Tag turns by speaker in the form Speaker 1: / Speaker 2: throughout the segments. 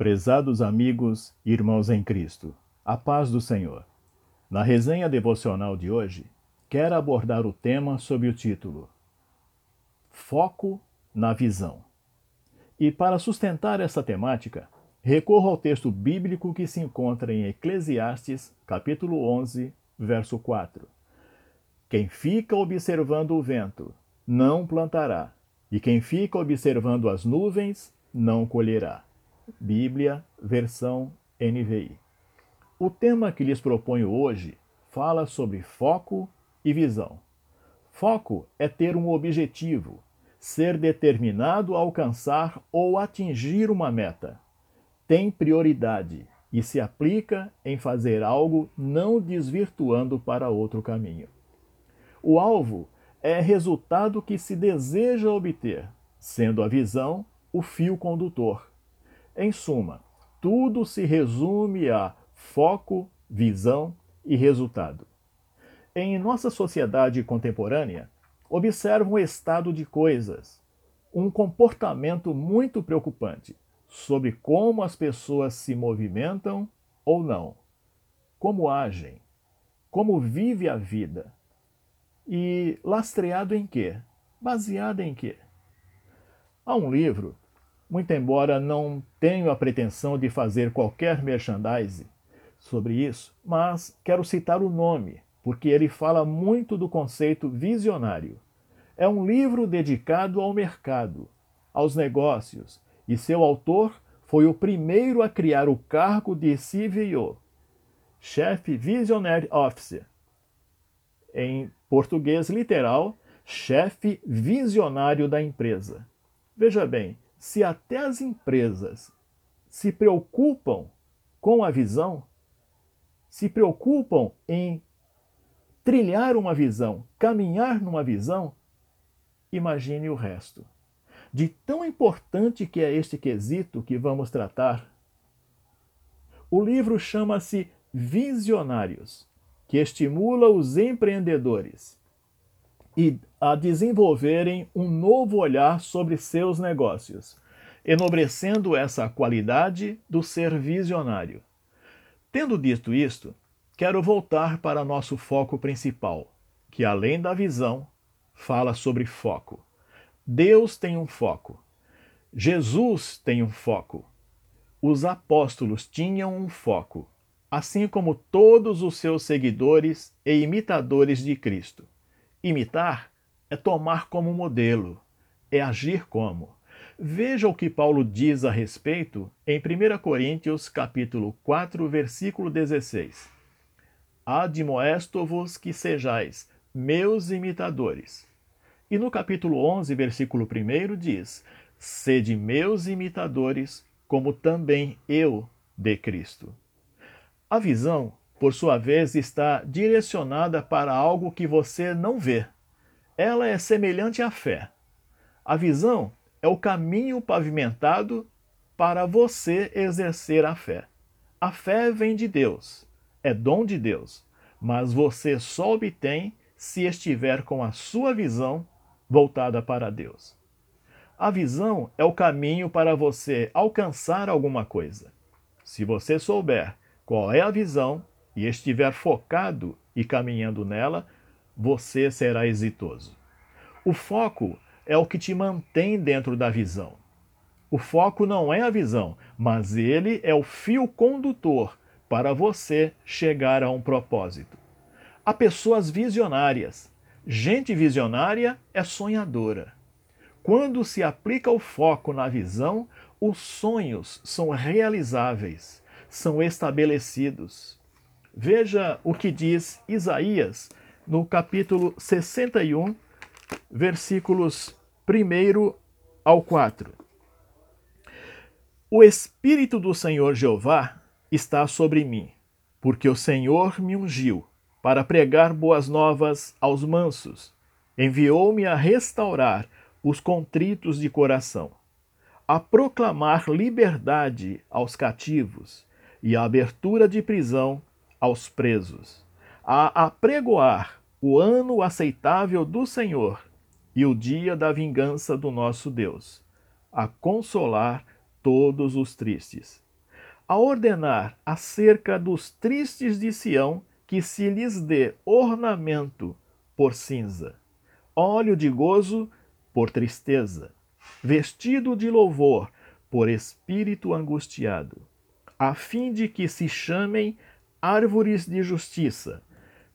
Speaker 1: Prezados amigos e irmãos em Cristo, a paz do Senhor. Na resenha devocional de hoje, quero abordar o tema sob o título Foco na visão. E para sustentar essa temática, recorro ao texto bíblico que se encontra em Eclesiastes, capítulo 11, verso 4. Quem fica observando o vento não plantará, e quem fica observando as nuvens não colherá. Bíblia, versão NVI. O tema que lhes proponho hoje fala sobre foco e visão. Foco é ter um objetivo, ser determinado a alcançar ou atingir uma meta. Tem prioridade e se aplica em fazer algo não desvirtuando para outro caminho. O alvo é resultado que se deseja obter, sendo a visão o fio condutor. Em suma, tudo se resume a foco, visão e resultado. Em nossa sociedade contemporânea, observa um estado de coisas, um comportamento muito preocupante sobre como as pessoas se movimentam ou não, como agem, como vive a vida. E lastreado em quê? Baseado em quê? Há um livro muito embora não tenha a pretensão de fazer qualquer merchandise sobre isso, mas quero citar o nome, porque ele fala muito do conceito visionário. É um livro dedicado ao mercado, aos negócios, e seu autor foi o primeiro a criar o cargo de CVO, Chefe Visionary Officer. Em português literal, chefe visionário da empresa. Veja bem, se até as empresas se preocupam com a visão, se preocupam em trilhar uma visão, caminhar numa visão, imagine o resto. De tão importante que é este quesito que vamos tratar, o livro chama-se Visionários, que estimula os empreendedores e a desenvolverem um novo olhar sobre seus negócios, enobrecendo essa qualidade do ser visionário. Tendo dito isto, quero voltar para nosso foco principal, que além da visão, fala sobre foco. Deus tem um foco. Jesus tem um foco. Os apóstolos tinham um foco, assim como todos os seus seguidores e imitadores de Cristo. Imitar é tomar como modelo, é agir como. Veja o que Paulo diz a respeito em 1 Coríntios capítulo 4, versículo 16. Admoesto-vos que sejais meus imitadores. E no capítulo 11, versículo 1 diz: Sede meus imitadores, como também eu de Cristo. A visão por sua vez, está direcionada para algo que você não vê. Ela é semelhante à fé. A visão é o caminho pavimentado para você exercer a fé. A fé vem de Deus, é dom de Deus, mas você só obtém se estiver com a sua visão voltada para Deus. A visão é o caminho para você alcançar alguma coisa. Se você souber qual é a visão, e estiver focado e caminhando nela, você será exitoso. O foco é o que te mantém dentro da visão. O foco não é a visão, mas ele é o fio condutor para você chegar a um propósito. Há pessoas visionárias. Gente visionária é sonhadora. Quando se aplica o foco na visão, os sonhos são realizáveis, são estabelecidos. Veja o que diz Isaías no capítulo 61, versículos 1 ao 4. O Espírito do Senhor Jeová está sobre mim, porque o Senhor me ungiu para pregar boas novas aos mansos. Enviou-me a restaurar os contritos de coração, a proclamar liberdade aos cativos e a abertura de prisão aos presos, a apregoar o ano aceitável do Senhor e o dia da vingança do nosso Deus, a consolar todos os tristes. a ordenar acerca dos tristes de Sião que se lhes dê ornamento por cinza, óleo de gozo por tristeza, vestido de louvor por espírito angustiado, a fim de que se chamem árvores de justiça,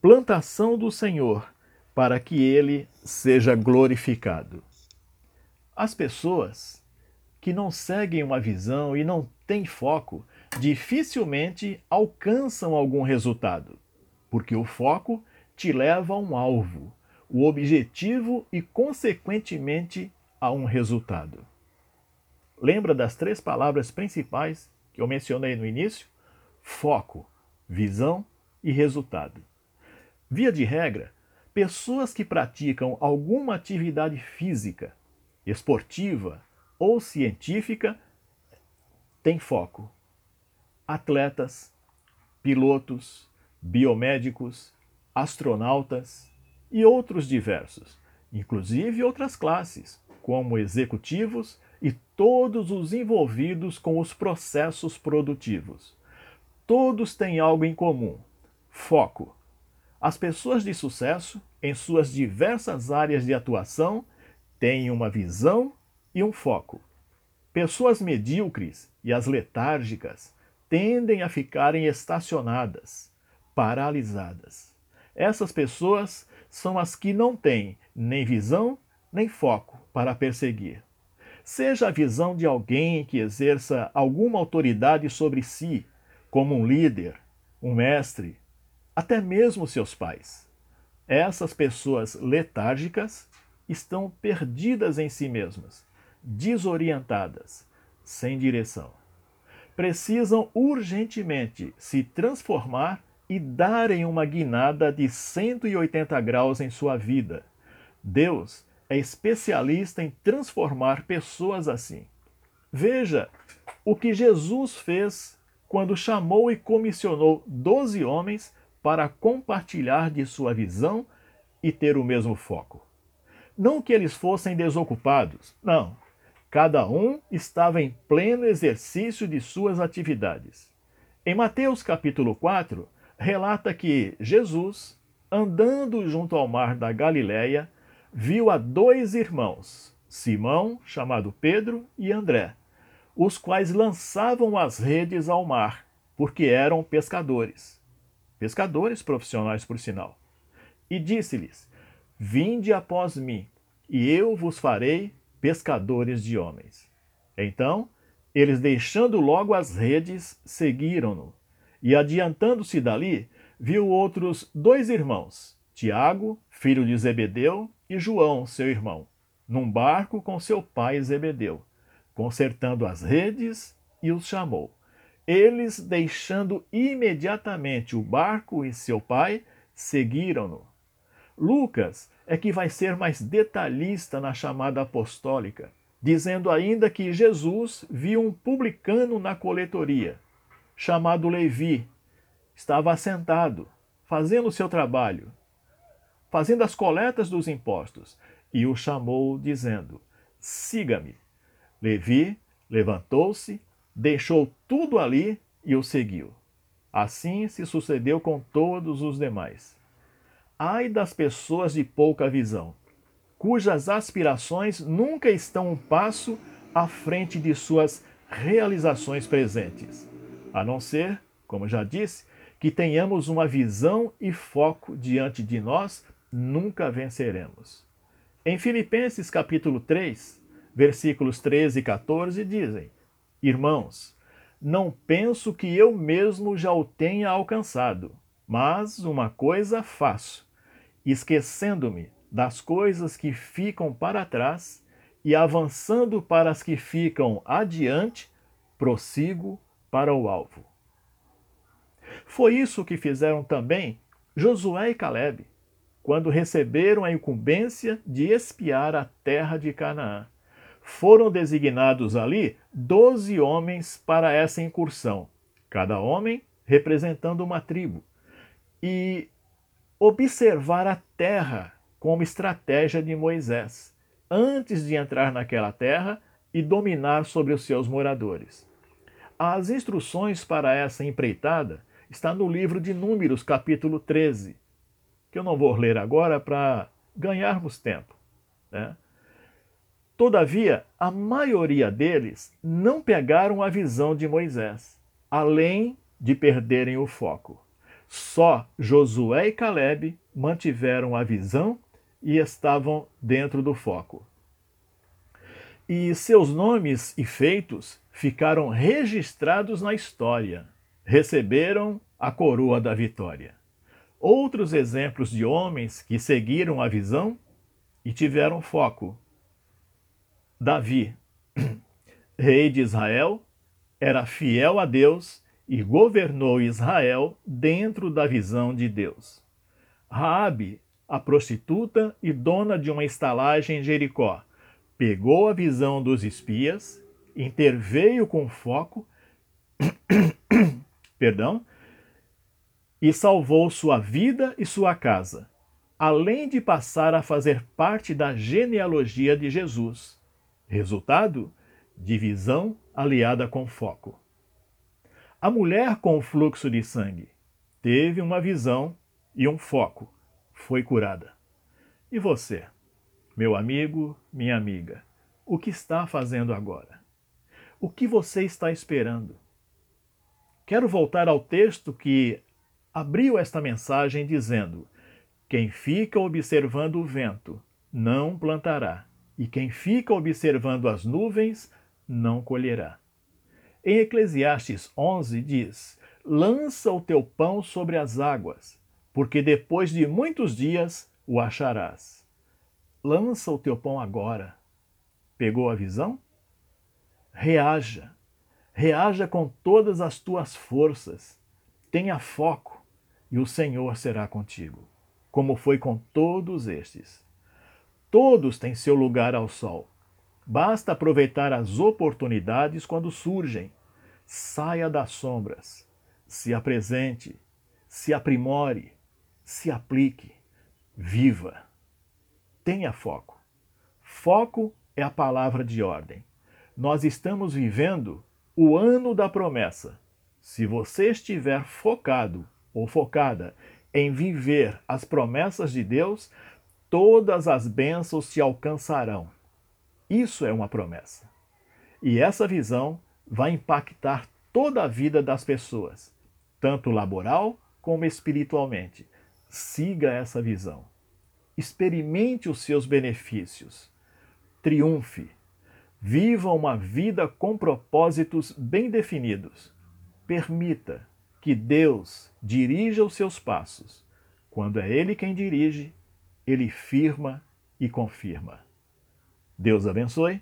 Speaker 1: plantação do Senhor, para que ele seja glorificado. As pessoas que não seguem uma visão e não têm foco dificilmente alcançam algum resultado, porque o foco te leva a um alvo, o objetivo e, consequentemente, a um resultado. Lembra das três palavras principais que eu mencionei no início? Foco, visão e resultado. Via de regra, pessoas que praticam alguma atividade física, esportiva ou científica têm foco. Atletas, pilotos, biomédicos, astronautas e outros diversos, inclusive outras classes, como executivos e todos os envolvidos com os processos produtivos. Todos têm algo em comum: foco. As pessoas de sucesso, em suas diversas áreas de atuação, têm uma visão e um foco. Pessoas medíocres e as letárgicas tendem a ficarem estacionadas, paralisadas. Essas pessoas são as que não têm nem visão nem foco para perseguir. Seja a visão de alguém que exerça alguma autoridade sobre si, como um líder, um mestre, até mesmo seus pais. Essas pessoas letárgicas estão perdidas em si mesmas, desorientadas, sem direção. Precisam urgentemente se transformar e darem uma guinada de 180 graus em sua vida. Deus é especialista em transformar pessoas assim. Veja o que Jesus fez quando chamou e comissionou doze homens para compartilhar de sua visão e ter o mesmo foco. Não que eles fossem desocupados, não. Cada um estava em pleno exercício de suas atividades. Em Mateus capítulo 4, relata que Jesus, andando junto ao mar da Galileia, viu a dois irmãos, Simão, chamado Pedro, e André, os quais lançavam as redes ao mar, porque eram pescadores. Pescadores profissionais, por sinal. E disse-lhes: Vinde após mim, e eu vos farei pescadores de homens. Então, eles, deixando logo as redes, seguiram-no. E adiantando-se dali, viu outros dois irmãos, Tiago, filho de Zebedeu, e João, seu irmão, num barco com seu pai Zebedeu, consertando as redes, e os chamou. Eles, deixando imediatamente o barco e seu pai, seguiram-no. Lucas é que vai ser mais detalhista na chamada apostólica, dizendo ainda que Jesus viu um publicano na coletoria chamado Levi, estava assentado, fazendo o seu trabalho, fazendo as coletas dos impostos, e o chamou, dizendo: Siga-me. Levi levantou-se, deixou tudo ali e o seguiu. Assim se sucedeu com todos os demais. Ai das pessoas de pouca visão, cujas aspirações nunca estão um passo à frente de suas realizações presentes a não ser, como já disse, que tenhamos uma visão e foco diante de nós, nunca venceremos. Em Filipenses capítulo 3, versículos 13 e 14 dizem: Irmãos, não penso que eu mesmo já o tenha alcançado, mas uma coisa faço, esquecendo-me das coisas que ficam para trás e avançando para as que ficam adiante, prossigo para o alvo. Foi isso que fizeram também Josué e Caleb, quando receberam a incumbência de espiar a terra de Canaã. Foram designados ali doze homens para essa incursão, cada homem representando uma tribo, e observar a terra como estratégia de Moisés, antes de entrar naquela terra e dominar sobre os seus moradores. As instruções para essa empreitada está no livro de Números, capítulo 13, que eu não vou ler agora para ganharmos tempo. Né? Todavia, a maioria deles não pegaram a visão de Moisés, além de perderem o foco. Só Josué e Caleb mantiveram a visão e estavam dentro do foco. E seus nomes e feitos ficaram registrados na história. Receberam a coroa da vitória. Outros exemplos de homens que seguiram a visão e tiveram foco. Davi, rei de Israel, era fiel a Deus e governou Israel dentro da visão de Deus. Raabe, a prostituta e dona de uma estalagem em Jericó, pegou a visão dos espias, interveio com foco, perdão, e salvou sua vida e sua casa, além de passar a fazer parte da genealogia de Jesus. Resultado: divisão aliada com foco. A mulher com o fluxo de sangue teve uma visão e um foco, foi curada. E você, meu amigo, minha amiga, o que está fazendo agora? O que você está esperando? Quero voltar ao texto que abriu esta mensagem dizendo: Quem fica observando o vento não plantará, e quem fica observando as nuvens não colherá. Em Eclesiastes 11 diz: Lança o teu pão sobre as águas, porque depois de muitos dias o acharás. Lança o teu pão agora. Pegou a visão? Reaja. Reaja com todas as tuas forças. Tenha foco e o Senhor será contigo, como foi com todos estes. Todos têm seu lugar ao sol. Basta aproveitar as oportunidades quando surgem. Saia das sombras, se apresente, se aprimore, se aplique, viva. Tenha foco. Foco é a palavra de ordem. Nós estamos vivendo o ano da promessa. Se você estiver focado ou focada em viver as promessas de Deus, todas as bênçãos te alcançarão. Isso é uma promessa. E essa visão vai impactar toda a vida das pessoas, tanto laboral como espiritualmente. Siga essa visão. Experimente os seus benefícios. Triunfe. Viva uma vida com propósitos bem definidos. Permita que Deus dirija os seus passos. Quando é Ele quem dirige, Ele firma e confirma. Deus abençoe.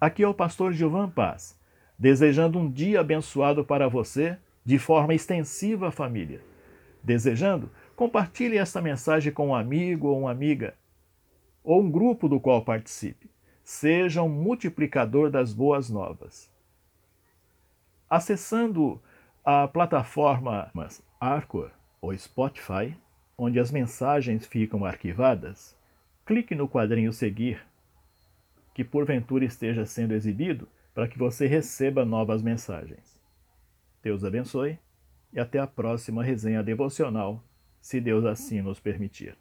Speaker 1: Aqui é o pastor Gilvan Paz, desejando um dia abençoado para você, de forma extensiva, família. Desejando, compartilhe esta mensagem com um amigo ou uma amiga, ou um grupo do qual participe. Seja um multiplicador das boas novas. Acessando a plataforma Arcor ou Spotify, onde as mensagens ficam arquivadas, clique no quadrinho Seguir, que porventura esteja sendo exibido, para que você receba novas mensagens. Deus abençoe e até a próxima resenha devocional, se Deus assim nos permitir.